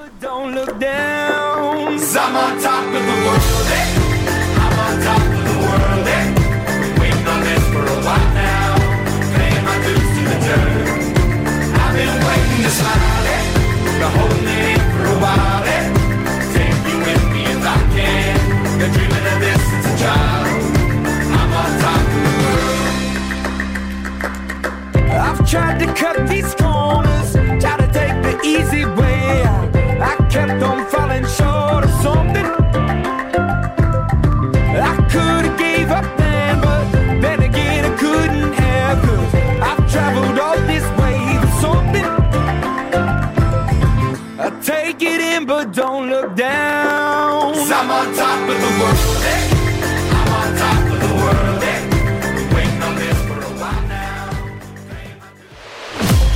Tried to cut these corners, try to take the easy way